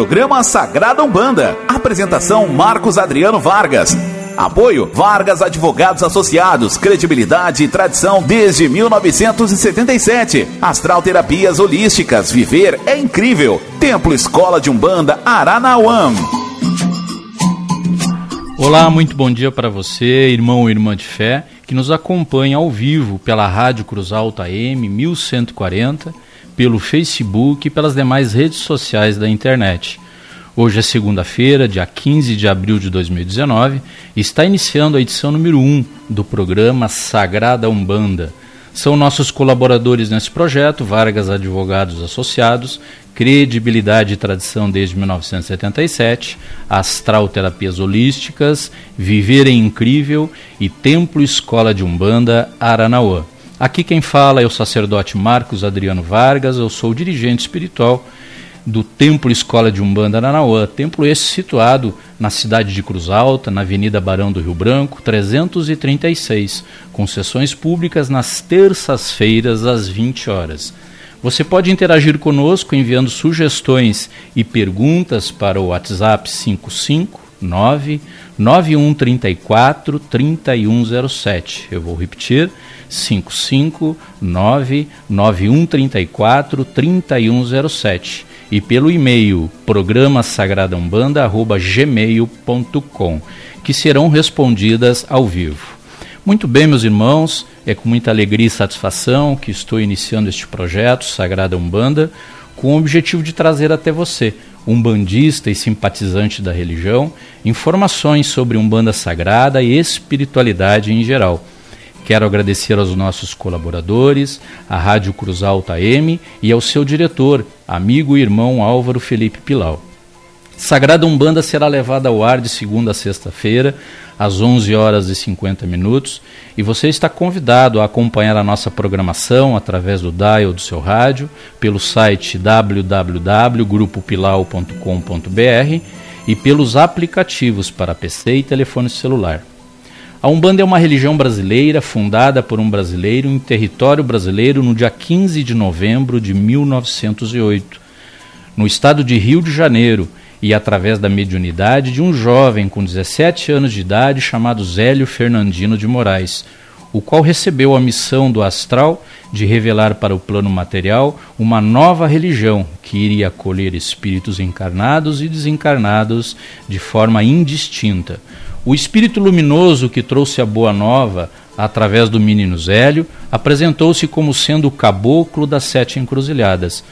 Programa Sagrada Umbanda. Apresentação Marcos Adriano Vargas. Apoio Vargas Advogados Associados, credibilidade e tradição desde 1977. Astral Terapias Holísticas, viver é incrível. Templo Escola de Umbanda Aranauã. Olá, muito bom dia para você, irmão ou irmã de fé, que nos acompanha ao vivo pela Rádio Cruz Alta AM 1140, pelo Facebook e pelas demais redes sociais da internet. Hoje é segunda-feira, dia 15 de abril de 2019, e está iniciando a edição número 1 do programa Sagrada Umbanda. São nossos colaboradores nesse projeto, Vargas Advogados Associados, Credibilidade e Tradição desde 1977, Astral Terapias Holísticas, Viver é Incrível e Templo Escola de Umbanda Aranauã. Aqui quem fala é o sacerdote Marcos Adriano Vargas, eu sou dirigente espiritual do Templo Escola de Umbanda Aranauã, templo esse situado na cidade de Cruz Alta, na Avenida Barão do Rio Branco, 336, com sessões públicas nas terças-feiras às 20 horas. Você pode interagir conosco enviando sugestões e perguntas para o WhatsApp 559 9134 3107. Eu vou repetir: 559 9134 3107 e pelo e-mail programa que serão respondidas ao vivo. Muito bem, meus irmãos, é com muita alegria e satisfação que estou iniciando este projeto Sagrada Umbanda com o objetivo de trazer até você, um bandista e simpatizante da religião, informações sobre Umbanda Sagrada e espiritualidade em geral Quero agradecer aos nossos colaboradores, à Rádio Cruz Alta M e ao seu diretor, amigo e irmão Álvaro Felipe Pilau. Sagrada Umbanda será levada ao ar de segunda a sexta-feira, às 11 horas e 50 minutos, e você está convidado a acompanhar a nossa programação através do dial do seu rádio, pelo site www.grupopilau.com.br e pelos aplicativos para PC e telefone celular. A Umbanda é uma religião brasileira fundada por um brasileiro em território brasileiro no dia 15 de novembro de 1908, no estado de Rio de Janeiro, e através da mediunidade de um jovem com 17 anos de idade chamado Zélio Fernandino de Moraes, o qual recebeu a missão do astral de revelar para o plano material uma nova religião que iria acolher espíritos encarnados e desencarnados de forma indistinta o espírito luminoso que trouxe a boa nova através do menino Zélio apresentou-se como sendo o caboclo das sete encruzilhadas,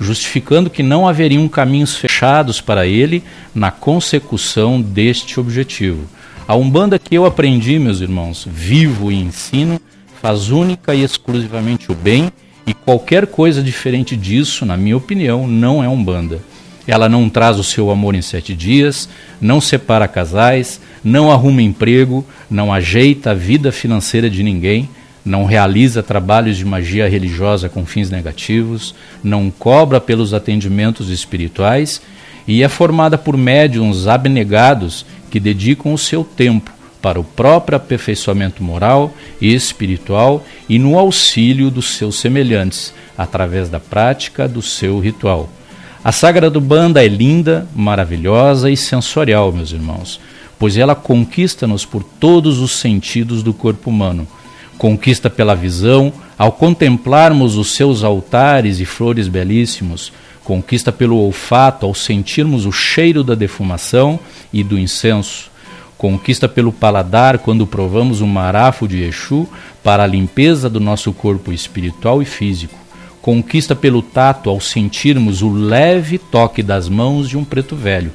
justificando que não haveriam caminhos fechados para ele na consecução deste objetivo. A Umbanda que eu aprendi, meus irmãos, vivo e ensino, faz única e exclusivamente o bem, e qualquer coisa diferente disso, na minha opinião, não é Umbanda. Ela não traz o seu amor em sete dias, não separa casais, não arruma emprego, não ajeita a vida financeira de ninguém, não realiza trabalhos de magia religiosa com fins negativos, não cobra pelos atendimentos espirituais e é formada por médiums abnegados que dedicam o seu tempo para o próprio aperfeiçoamento moral e espiritual e no auxílio dos seus semelhantes, através da prática do seu ritual. A sagra do Banda é linda, maravilhosa e sensorial, meus irmãos, pois ela conquista-nos por todos os sentidos do corpo humano. Conquista pela visão, ao contemplarmos os seus altares e flores belíssimos, conquista pelo olfato ao sentirmos o cheiro da defumação e do incenso, conquista pelo paladar quando provamos o marafo de Exu para a limpeza do nosso corpo espiritual e físico, conquista pelo tato ao sentirmos o leve toque das mãos de um preto velho,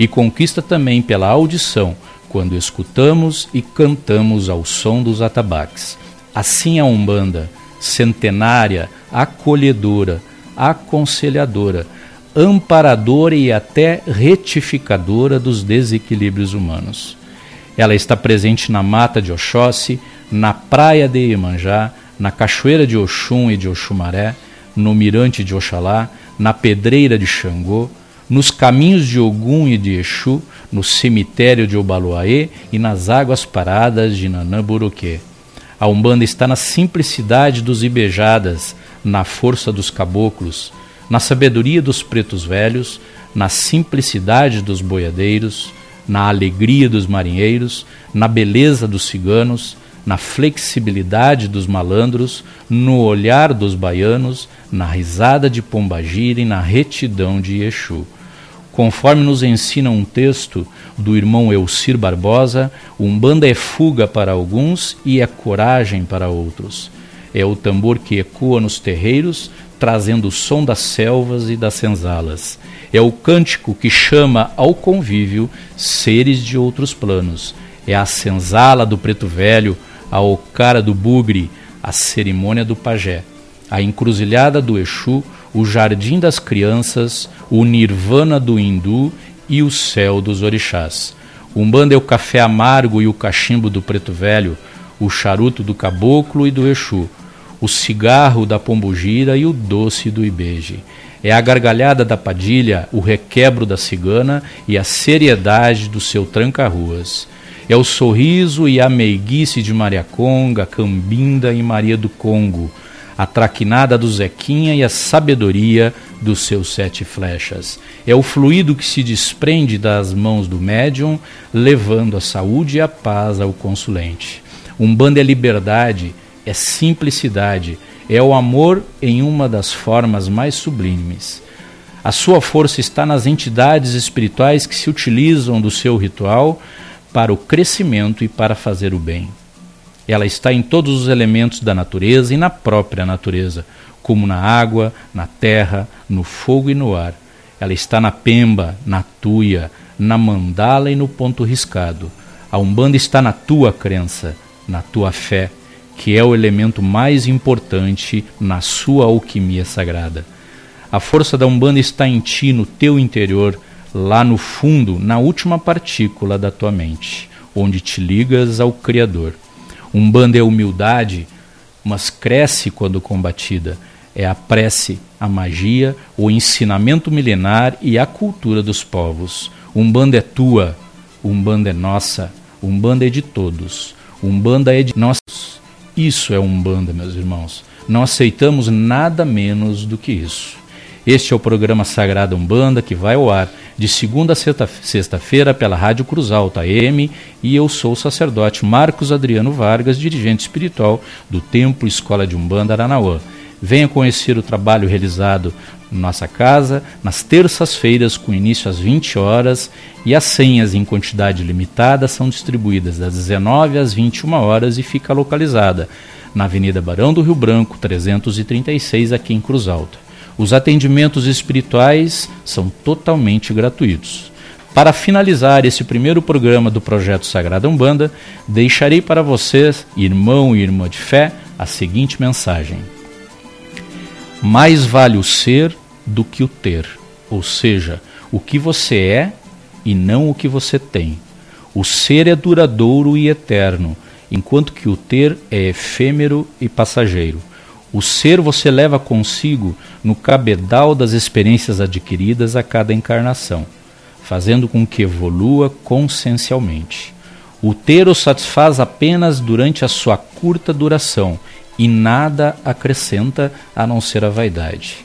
e conquista também pela audição quando escutamos e cantamos ao som dos atabaques. Assim a Umbanda, centenária, acolhedora, aconselhadora, amparadora e até retificadora dos desequilíbrios humanos. Ela está presente na mata de Oxóssi, na praia de Iemanjá, na cachoeira de Oxum e de Oxumaré, no mirante de Oxalá, na pedreira de Xangô, nos caminhos de Ogum e de Exu, no cemitério de Obaluaê e nas águas paradas de Nanamburuquê. A Umbanda está na simplicidade dos Ibejadas, na força dos caboclos, na sabedoria dos pretos velhos, na simplicidade dos boiadeiros, na alegria dos marinheiros, na beleza dos ciganos, na flexibilidade dos malandros, no olhar dos baianos, na risada de Pombagira e na retidão de Exu. Conforme nos ensina um texto do irmão Elcir Barbosa, Umbanda é fuga para alguns e é coragem para outros. É o tambor que ecoa nos terreiros, trazendo o som das selvas e das senzalas. É o cântico que chama ao convívio seres de outros planos. É a senzala do preto velho, a ocara do bugre, a cerimônia do pajé, a encruzilhada do Exu, o jardim das crianças, o nirvana do hindu e o céu dos orixás. Umbanda é o café amargo e o cachimbo do preto velho, o charuto do caboclo e do Exu, o cigarro da pombugira e o doce do ibeje. É a gargalhada da padilha, o requebro da cigana e a seriedade do seu tranca-ruas. É o sorriso e a meiguice de Maria Conga, Cambinda e Maria do Congo, a traquinada do Zequinha e a sabedoria dos seus sete flechas. É o fluido que se desprende das mãos do médium, levando a saúde e a paz ao consulente. Umbanda é liberdade, é simplicidade, é o amor em uma das formas mais sublimes. A sua força está nas entidades espirituais que se utilizam do seu ritual para o crescimento e para fazer o bem. Ela está em todos os elementos da natureza e na própria natureza, como na água, na terra, no fogo e no ar. Ela está na pemba, na tuia, na mandala e no ponto riscado. A Umbanda está na tua crença, na tua fé, que é o elemento mais importante na sua alquimia sagrada. A força da Umbanda está em ti, no teu interior, lá no fundo, na última partícula da tua mente, onde te ligas ao Criador. Umbanda é humildade, mas cresce quando combatida. É a prece, a magia, o ensinamento milenar e a cultura dos povos. Umbanda é tua, Umbanda é nossa, Umbanda é de todos, Umbanda é de nós. Isso é Umbanda, meus irmãos. Não aceitamos nada menos do que isso. Este é o programa Sagrada Umbanda que vai ao ar de segunda a sexta-feira pela Rádio Cruz Alta AM e eu sou o sacerdote Marcos Adriano Vargas, dirigente espiritual do Templo Escola de Umbanda Aranauã. Venha conhecer o trabalho realizado nossa casa nas terças-feiras com início às 20 horas e as senhas em quantidade limitada são distribuídas das 19 às 21 horas e fica localizada na Avenida Barão do Rio Branco, 336, aqui em Cruz Alta. Os atendimentos espirituais são totalmente gratuitos. Para finalizar esse primeiro programa do projeto Sagrada Umbanda, deixarei para vocês, irmão e irmã de fé, a seguinte mensagem: Mais vale o ser do que o ter, ou seja, o que você é e não o que você tem. O ser é duradouro e eterno, enquanto que o ter é efêmero e passageiro. O ser você leva consigo no cabedal das experiências adquiridas a cada encarnação, fazendo com que evolua consciencialmente. O ter o satisfaz apenas durante a sua curta duração e nada acrescenta a não ser a vaidade.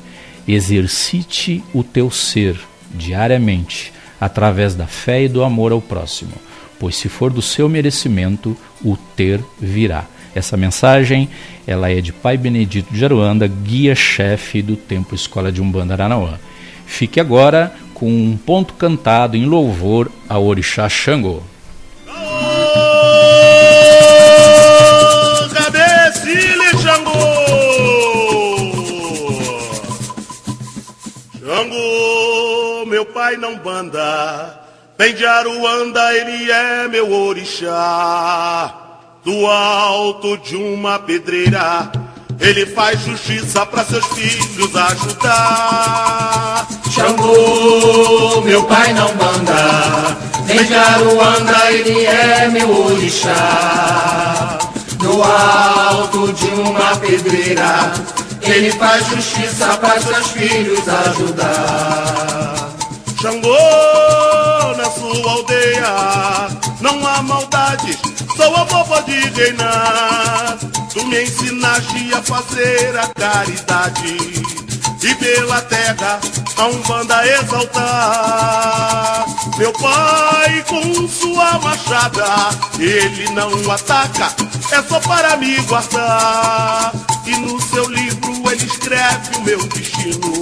Exercite o teu ser diariamente através da fé e do amor ao próximo, pois se for do seu merecimento, o ter virá. Essa mensagem, ela é de Pai Benedito de Aruanda, guia-chefe do Templo Escola de Umbanda Aranauã. Fique agora com um ponto cantado em louvor ao Orixá Xangô. Xangô, meu pai não banda, vem de Aruanda, ele é meu orixá. Do alto de uma pedreira, ele faz justiça para seus filhos ajudar. Xangô, meu pai não banda, vem de Aruanda, ele é meu orixá. Do alto de uma pedreira, ele faz justiça para seus filhos ajudar. Xangô, só o amor pode reinar. Tu me ensinaste a fazer a caridade e pela terra a Umbanda exaltar. Meu pai com sua machada, ele não ataca, é só para me guardar. E no seu livro ele escreve o meu destino.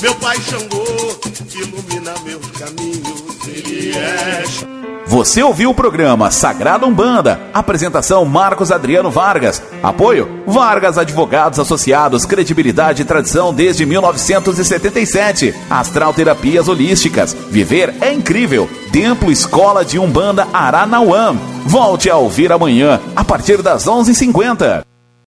Meu pai Xangô ilumina meus caminhos, ele é você ouviu o programa Sagrada Umbanda. Apresentação Marcos Adriano Vargas. Apoio Vargas Advogados Associados, credibilidade e tradição desde 1977. Astral Terapias Holísticas. Viver é incrível. Templo Escola de Umbanda Aranauã. Volte a ouvir amanhã, a partir das 11h50.